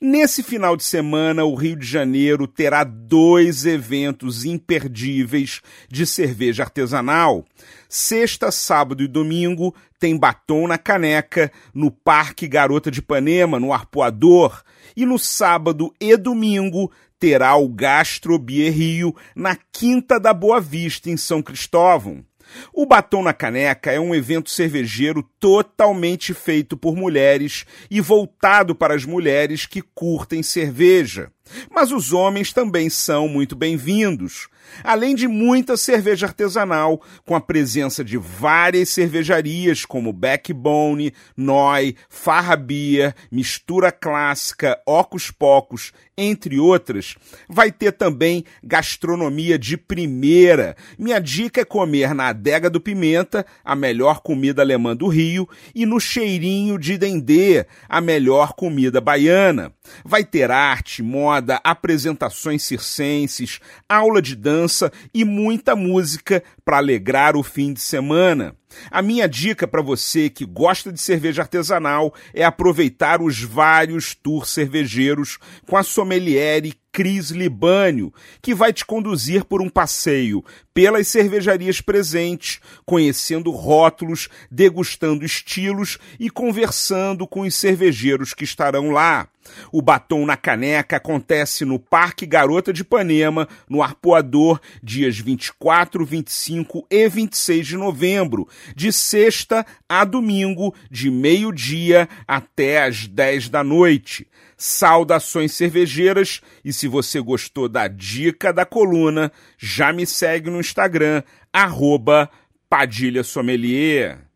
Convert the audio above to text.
Nesse final de semana, o Rio de Janeiro terá dois eventos imperdíveis de cerveja artesanal. Sexta, sábado e domingo tem batom na caneca no Parque Garota de Ipanema, no Arpoador. E no sábado e domingo terá o Gastro Bier Rio na Quinta da Boa Vista, em São Cristóvão. O Batom na Caneca é um evento cervejeiro totalmente feito por mulheres e voltado para as mulheres que curtem cerveja. Mas os homens também são muito bem-vindos. Além de muita cerveja artesanal, com a presença de várias cervejarias como Backbone, Noi, Farra Beer, Mistura Clássica, Ocus Pocos, entre outras, vai ter também gastronomia de primeira. Minha dica é comer na Adega do Pimenta, a melhor comida alemã do Rio, e no Cheirinho de Dendê, a melhor comida baiana. Vai ter arte, moda, apresentações circenses, aula de dança e muita música para alegrar o fim de semana. A minha dica para você que gosta de cerveja artesanal é aproveitar os vários tours cervejeiros com a sommelier Cris Libânio, que vai te conduzir por um passeio pelas cervejarias presentes, conhecendo rótulos, degustando estilos e conversando com os cervejeiros que estarão lá. O Batom na Caneca acontece no Parque Garota de Ipanema, no Arpoador, dias 24, 25 e 26 de novembro, de sexta a domingo, de meio-dia até às 10 da noite. Saudações cervejeiras e se você gostou da dica da coluna, já me segue no Instagram, arroba Padilha Sommelier.